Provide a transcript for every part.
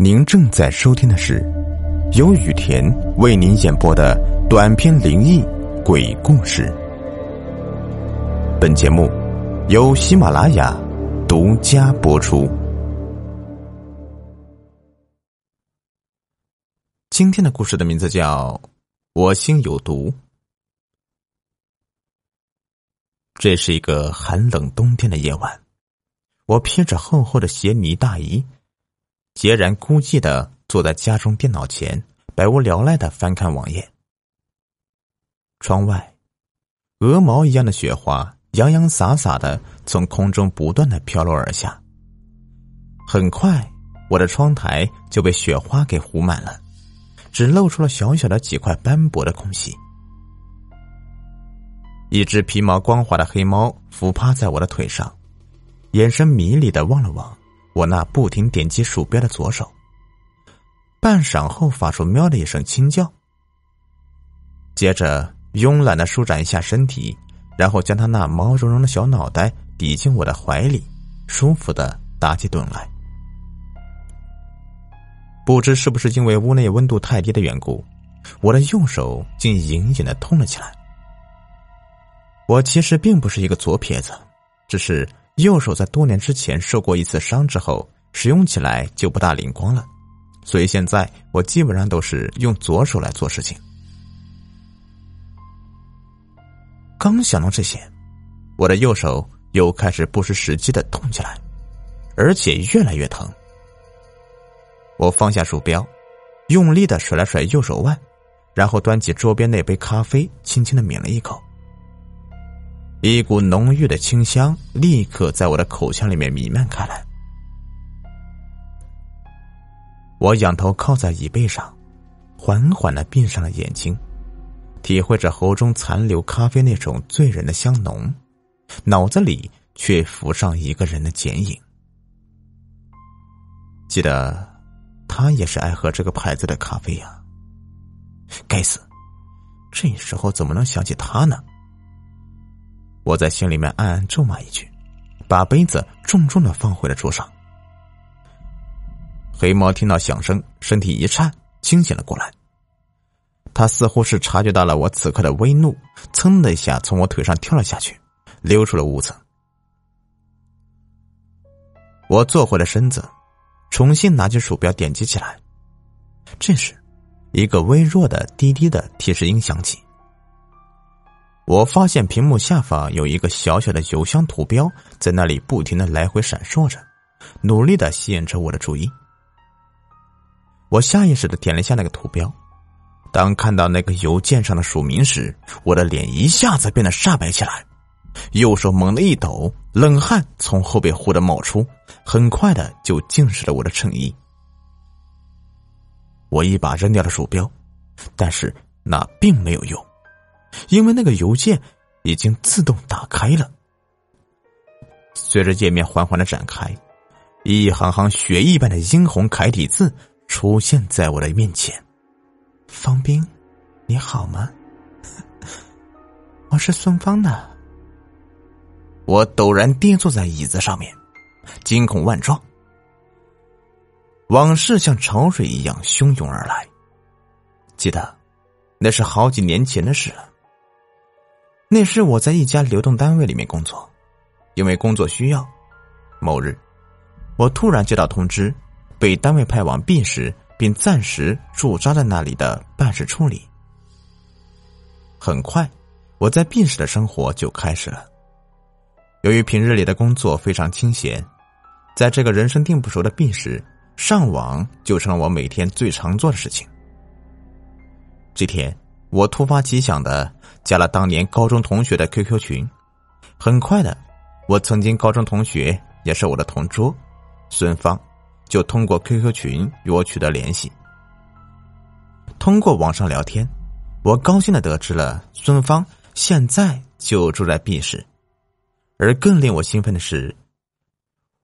您正在收听的是由雨田为您演播的短篇灵异鬼故事。本节目由喜马拉雅独家播出。今天的故事的名字叫《我心有毒》。这是一个寒冷冬天的夜晚，我披着厚厚的鞋呢大衣。孑然孤寂的坐在家中电脑前，百无聊赖的翻看网页。窗外，鹅毛一样的雪花洋洋洒洒的从空中不断的飘落而下。很快，我的窗台就被雪花给糊满了，只露出了小小的几块斑驳的空隙。一只皮毛光滑的黑猫伏趴在我的腿上，眼神迷离的望了望。我那不停点击鼠标的左手，半晌后发出“喵”的一声轻叫，接着慵懒的舒展一下身体，然后将他那毛茸茸的小脑袋抵进我的怀里，舒服的打起盹来。不知是不是因为屋内温度太低的缘故，我的右手竟隐隐的痛了起来。我其实并不是一个左撇子，只是。右手在多年之前受过一次伤之后，使用起来就不大灵光了，所以现在我基本上都是用左手来做事情。刚想到这些，我的右手又开始不失时机的痛起来，而且越来越疼。我放下鼠标，用力的甩了甩右手腕，然后端起桌边那杯咖啡，轻轻的抿了一口。一股浓郁的清香立刻在我的口腔里面弥漫开来。我仰头靠在椅背上，缓缓的闭上了眼睛，体会着喉中残留咖啡那种醉人的香浓，脑子里却浮上一个人的剪影。记得，他也是爱喝这个牌子的咖啡呀。该死，这时候怎么能想起他呢？我在心里面暗暗咒骂一句，把杯子重重的放回了桌上。黑猫听到响声，身体一颤，清醒了过来。他似乎是察觉到了我此刻的微怒，噌的一下从我腿上跳了下去，溜出了屋子。我坐回了身子，重新拿起鼠标点击起来。这时，一个微弱的滴滴的提示音响起。我发现屏幕下方有一个小小的邮箱图标，在那里不停的来回闪烁着，努力的吸引着我的注意。我下意识的点了一下那个图标，当看到那个邮件上的署名时，我的脸一下子变得煞白起来，右手猛地一抖，冷汗从后背忽的冒出，很快的就浸湿了我的衬衣。我一把扔掉了鼠标，但是那并没有用。因为那个邮件已经自动打开了，随着页面缓缓的展开，一行行血一般的殷红楷体字出现在我的面前。方斌，你好吗？我是孙芳的。我陡然跌坐在椅子上面，惊恐万状。往事像潮水一样汹涌而来，记得那是好几年前的事了。那时我在一家流动单位里面工作，因为工作需要，某日，我突然接到通知，被单位派往 B 市，并暂时驻扎在那里的办事处里。很快，我在 B 市的生活就开始了。由于平日里的工作非常清闲，在这个人生地不熟的 B 市，上网就成了我每天最常做的事情。这天。我突发奇想的加了当年高中同学的 QQ 群，很快的，我曾经高中同学也是我的同桌，孙芳，就通过 QQ 群与我取得联系。通过网上聊天，我高兴的得知了孙芳现在就住在 B 市，而更令我兴奋的是，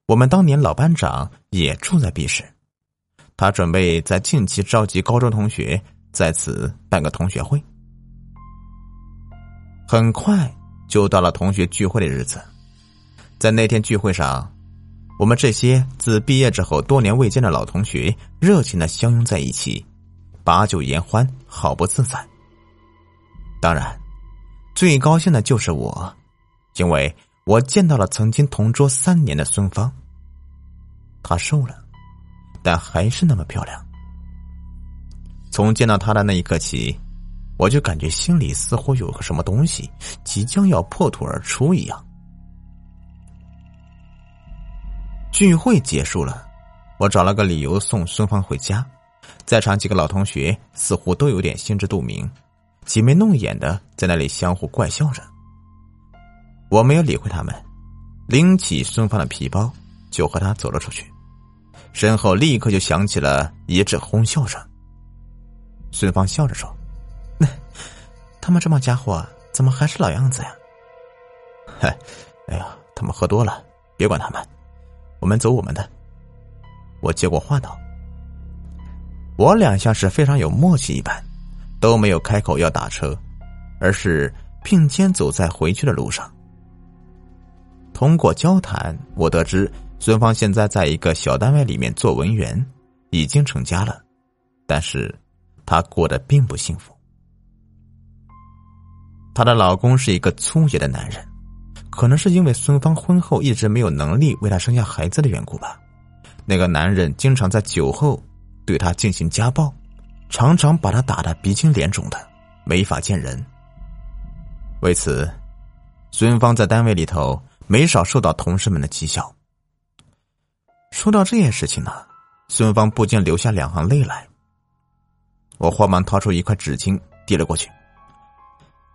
我们当年老班长也住在 B 市，他准备在近期召集高中同学。在此办个同学会，很快就到了同学聚会的日子。在那天聚会上，我们这些自毕业之后多年未见的老同学，热情的相拥在一起，把酒言欢，好不自在。当然，最高兴的就是我，因为我见到了曾经同桌三年的孙芳。她瘦了，但还是那么漂亮。从见到他的那一刻起，我就感觉心里似乎有个什么东西即将要破土而出一样。聚会结束了，我找了个理由送孙芳回家。在场几个老同学似乎都有点心知肚明，挤眉弄眼的在那里相互怪笑着。我没有理会他们，拎起孙芳的皮包就和他走了出去，身后立刻就响起了一阵哄笑声。孙芳笑着说：“那他们这帮家伙怎么还是老样子呀？”“嗨，哎呀，他们喝多了，别管他们。”我们走我们的。我接过话道：“我俩像是非常有默契一般，都没有开口要打车，而是并肩走在回去的路上。通过交谈，我得知孙芳现在在一个小单位里面做文员，已经成家了，但是她过得并不幸福。她的老公是一个粗野的男人。”可能是因为孙芳婚后一直没有能力为她生下孩子的缘故吧。那个男人经常在酒后对她进行家暴，常常把她打得鼻青脸肿的，没法见人。为此，孙芳在单位里头没少受到同事们的讥笑。说到这件事情呢，孙芳不禁流下两行泪来。我慌忙掏出一块纸巾递了过去。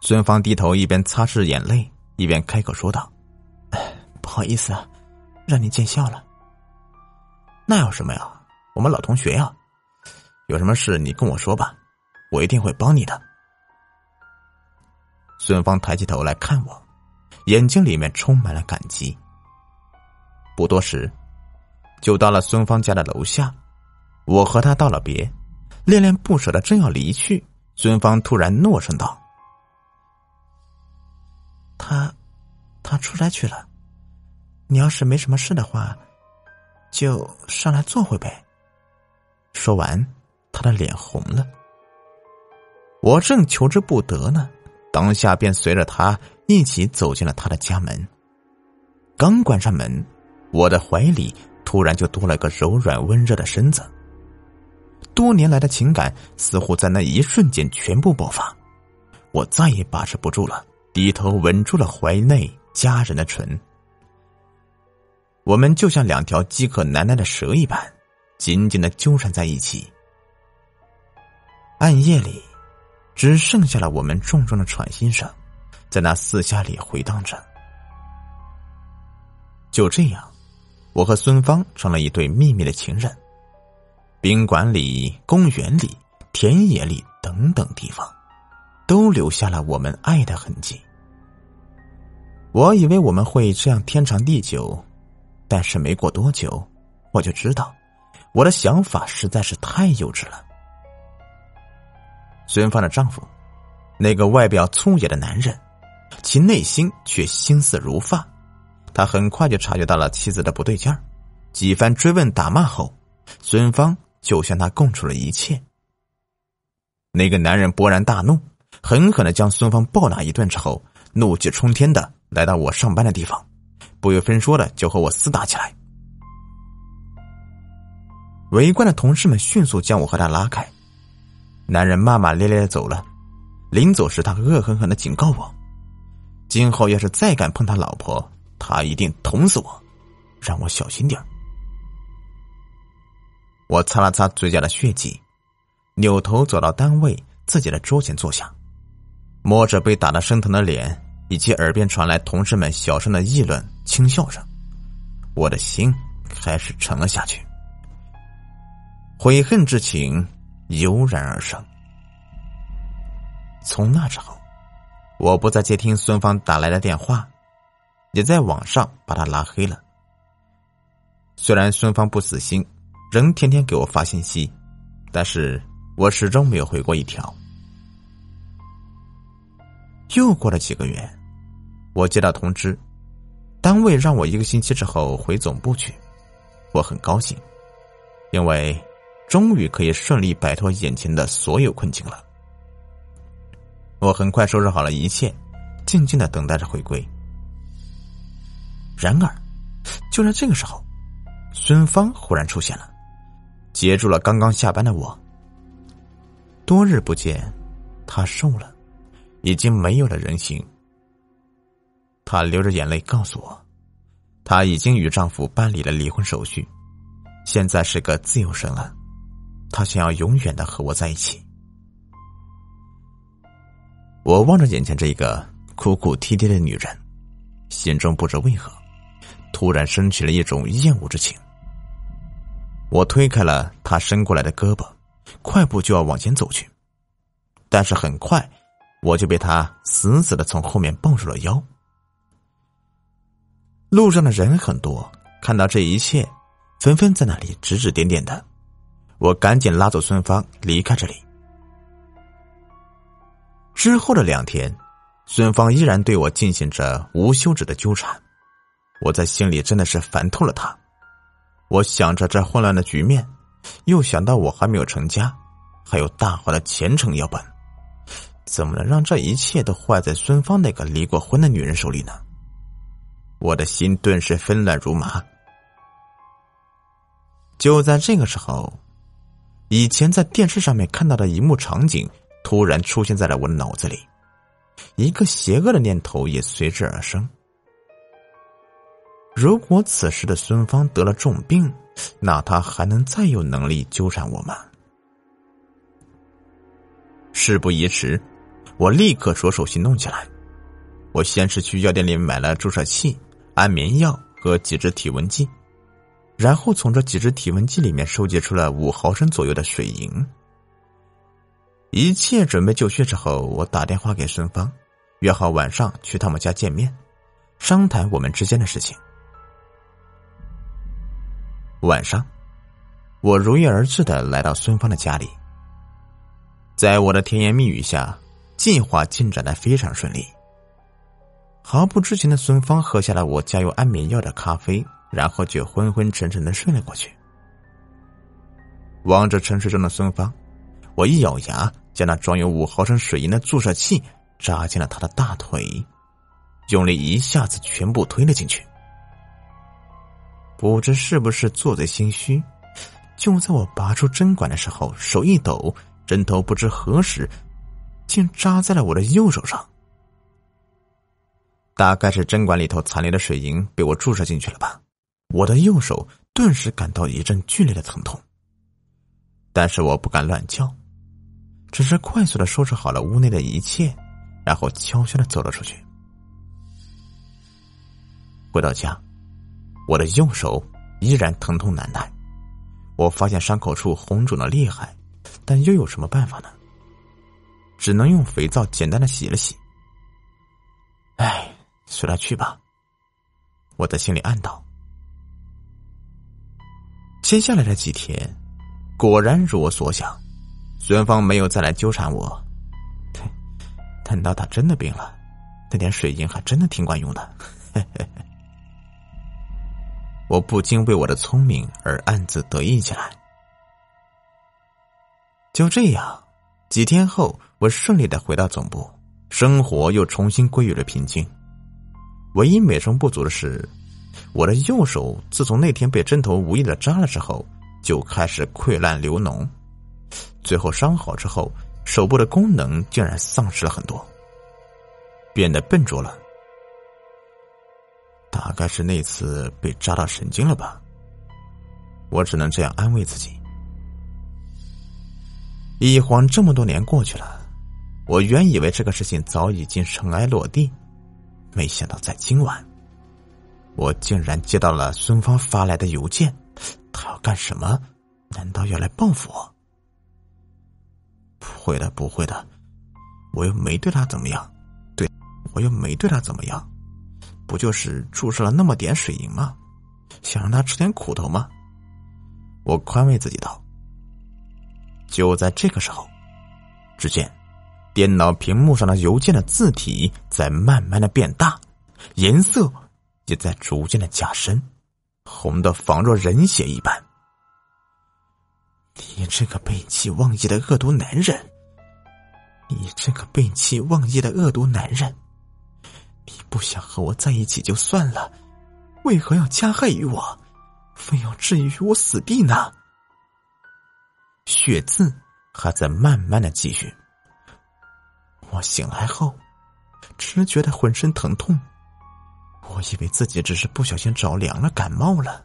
孙芳低头一边擦拭眼泪。一边开口说道：“不好意思啊，让你见笑了。那有什么呀？我们老同学呀，有什么事你跟我说吧，我一定会帮你的。”孙芳抬起头来看我，眼睛里面充满了感激。不多时，就到了孙芳家的楼下，我和他道了别，恋恋不舍的正要离去，孙芳突然诺声道。他，他出差去了。你要是没什么事的话，就上来坐会呗。说完，他的脸红了。我正求之不得呢，当下便随着他一起走进了他的家门。刚关上门，我的怀里突然就多了个柔软温热的身子。多年来的情感似乎在那一瞬间全部爆发，我再也把持不住了。低头吻住了怀内家人的唇，我们就像两条饥渴难耐的蛇一般，紧紧的纠缠在一起。暗夜里，只剩下了我们重重的喘息声，在那四下里回荡着。就这样，我和孙芳成了一对秘密的情人。宾馆里、公园里、田野里等等地方。都留下了我们爱的痕迹。我以为我们会这样天长地久，但是没过多久，我就知道我的想法实在是太幼稚了。孙芳的丈夫，那个外表粗野的男人，其内心却心思如发。他很快就察觉到了妻子的不对劲儿，几番追问打骂后，孙芳就向他供出了一切。那个男人勃然大怒。狠狠的将孙芳暴打一顿之后，怒气冲天的来到我上班的地方，不由分说的就和我厮打起来。围观的同事们迅速将我和他拉开，男人骂骂咧咧的走了。临走时，他恶狠狠的警告我：今后要是再敢碰他老婆，他一定捅死我，让我小心点我擦了擦嘴角的血迹，扭头走到单位自己的桌前坐下。摸着被打得生疼的脸，以及耳边传来同事们小声的议论、轻笑声，我的心开始沉了下去，悔恨之情油然而生。从那之后，我不再接听孙芳打来的电话，也在网上把他拉黑了。虽然孙芳不死心，仍天天给我发信息，但是我始终没有回过一条。又过了几个月，我接到通知，单位让我一个星期之后回总部去，我很高兴，因为终于可以顺利摆脱眼前的所有困境了。我很快收拾好了一切，静静的等待着回归。然而，就在这个时候，孙芳忽然出现了，截住了刚刚下班的我。多日不见，她瘦了，已经没有了人形。她流着眼泪告诉我，她已经与丈夫办理了离婚手续，现在是个自由身了。她想要永远的和我在一起。我望着眼前这个哭哭啼啼的女人，心中不知为何。突然升起了一种厌恶之情，我推开了他伸过来的胳膊，快步就要往前走去，但是很快我就被他死死的从后面抱住了腰。路上的人很多，看到这一切，纷纷在那里指指点点的，我赶紧拉走孙芳离开这里。之后的两天，孙芳依然对我进行着无休止的纠缠。我在心里真的是烦透了他，我想着这混乱的局面，又想到我还没有成家，还有大好的前程要办，怎么能让这一切都坏在孙芳那个离过婚的女人手里呢？我的心顿时纷乱如麻。就在这个时候，以前在电视上面看到的一幕场景突然出现在了我的脑子里，一个邪恶的念头也随之而生。如果此时的孙芳得了重病，那他还能再有能力纠缠我吗？事不宜迟，我立刻着手行动起来。我先是去药店里买了注射器、安眠药和几支体温计，然后从这几支体温计里面收集出了五毫升左右的水银。一切准备就绪之后，我打电话给孙芳，约好晚上去他们家见面，商谈我们之间的事情。晚上，我如约而至的来到孙芳的家里。在我的甜言蜜语下，计划进展的非常顺利。毫不知情的孙芳喝下了我加有安眠药的咖啡，然后就昏昏沉沉的睡了过去。望着沉睡中的孙芳，我一咬牙，将那装有五毫升水银的注射器扎进了他的大腿，用力一下子全部推了进去。不知是不是做贼心虚，就在我拔出针管的时候，手一抖，针头不知何时竟扎在了我的右手上。大概是针管里头残留的水银被我注射进去了吧，我的右手顿时感到一阵剧烈的疼痛。但是我不敢乱叫，只是快速的收拾好了屋内的一切，然后悄悄的走了出去。回到家。我的右手依然疼痛难耐，我发现伤口处红肿的厉害，但又有什么办法呢？只能用肥皂简单的洗了洗。哎，随他去吧，我在心里暗道。接下来的几天，果然如我所想，孙芳没有再来纠缠我。等到他真的病了，那点水银还真的挺管用的。嘿嘿。我不禁为我的聪明而暗自得意起来。就这样，几天后，我顺利的回到总部，生活又重新归于了平静。唯一美中不足的是，我的右手自从那天被针头无意的扎了之后，就开始溃烂流脓，最后伤好之后，手部的功能竟然丧失了很多，变得笨拙了。大概是那次被扎到神经了吧，我只能这样安慰自己。一晃这么多年过去了，我原以为这个事情早已经尘埃落地，没想到在今晚，我竟然接到了孙芳发来的邮件。他要干什么？难道要来报复我？不会的，不会的，我又没对他怎么样，对我又没对他怎么样。不就是注射了那么点水银吗？想让他吃点苦头吗？我宽慰自己道。就在这个时候，只见电脑屏幕上的邮件的字体在慢慢的变大，颜色也在逐渐的加深，红的仿若人血一般。你这个背弃忘义的恶毒男人！你这个背弃忘义的恶毒男人！不想和我在一起就算了，为何要加害于我，非要置于我死地呢？血字还在慢慢的继续。我醒来后，只觉得浑身疼痛。我以为自己只是不小心着凉了，感冒了，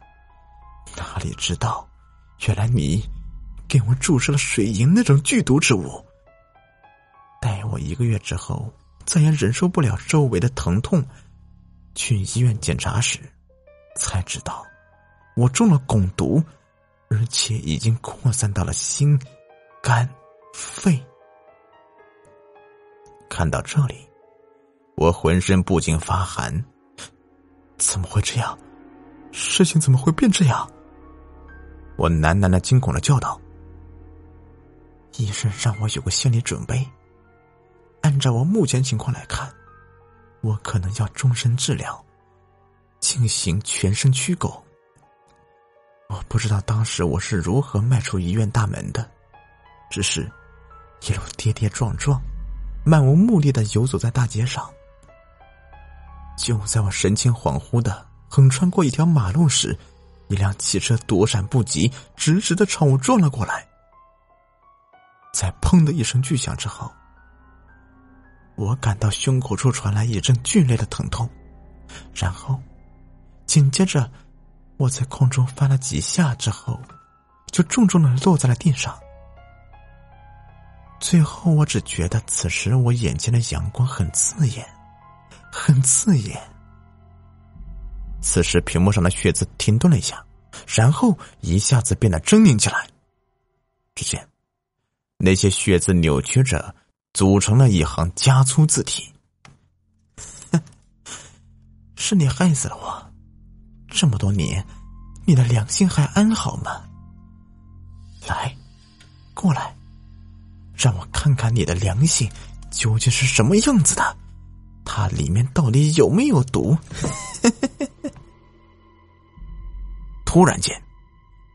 哪里知道，原来你给我注射了水银那种剧毒之物。待我一个月之后，再也忍受不了周围的疼痛，去医院检查时，才知道我中了汞毒，而且已经扩散到了心、肝、肺。看到这里，我浑身不禁发寒。怎么会这样？事情怎么会变这样？我喃喃的惊恐的叫道：“医生让我有个心理准备。按照我目前情况来看，我可能要终身治疗，进行全身驱狗。我不知道当时我是如何迈出医院大门的，只是一路跌跌撞撞，漫无目的的游走在大街上。”就在我神情恍惚的横穿过一条马路时，一辆汽车躲闪不及，直直的朝我撞了过来。在“砰”的一声巨响之后，我感到胸口处传来一阵剧烈的疼痛，然后紧接着我在空中翻了几下之后，就重重的落在了地上。最后，我只觉得此时我眼前的阳光很刺眼。很刺眼。此时，屏幕上的血字停顿了一下，然后一下子变得狰狞起来。只见那些血字扭曲着，组成了一行加粗字体。是你害死了我！这么多年，你的良心还安好吗？来，过来，让我看看你的良心究竟是什么样子的。它里面到底有没有毒？突然间，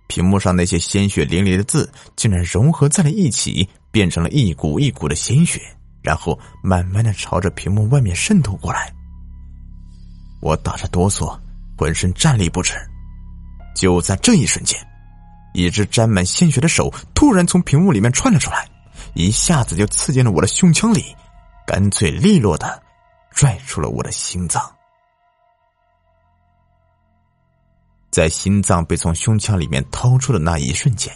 屏幕上那些鲜血淋漓的字竟然融合在了一起，变成了一股一股的鲜血，然后慢慢的朝着屏幕外面渗透过来。我打着哆嗦，浑身站立不止。就在这一瞬间，一只沾满鲜血的手突然从屏幕里面窜了出来，一下子就刺进了我的胸腔里，干脆利落的。拽出了我的心脏，在心脏被从胸腔里面掏出的那一瞬间，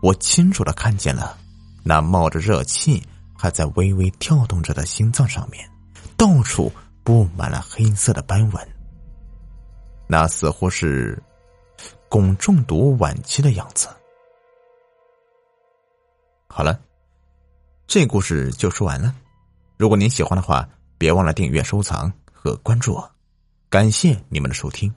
我清楚的看见了那冒着热气、还在微微跳动着的心脏上面，到处布满了黑色的斑纹。那似乎是汞中毒晚期的样子。好了，这故事就说完了。如果您喜欢的话，别忘了订阅、收藏和关注我，感谢你们的收听。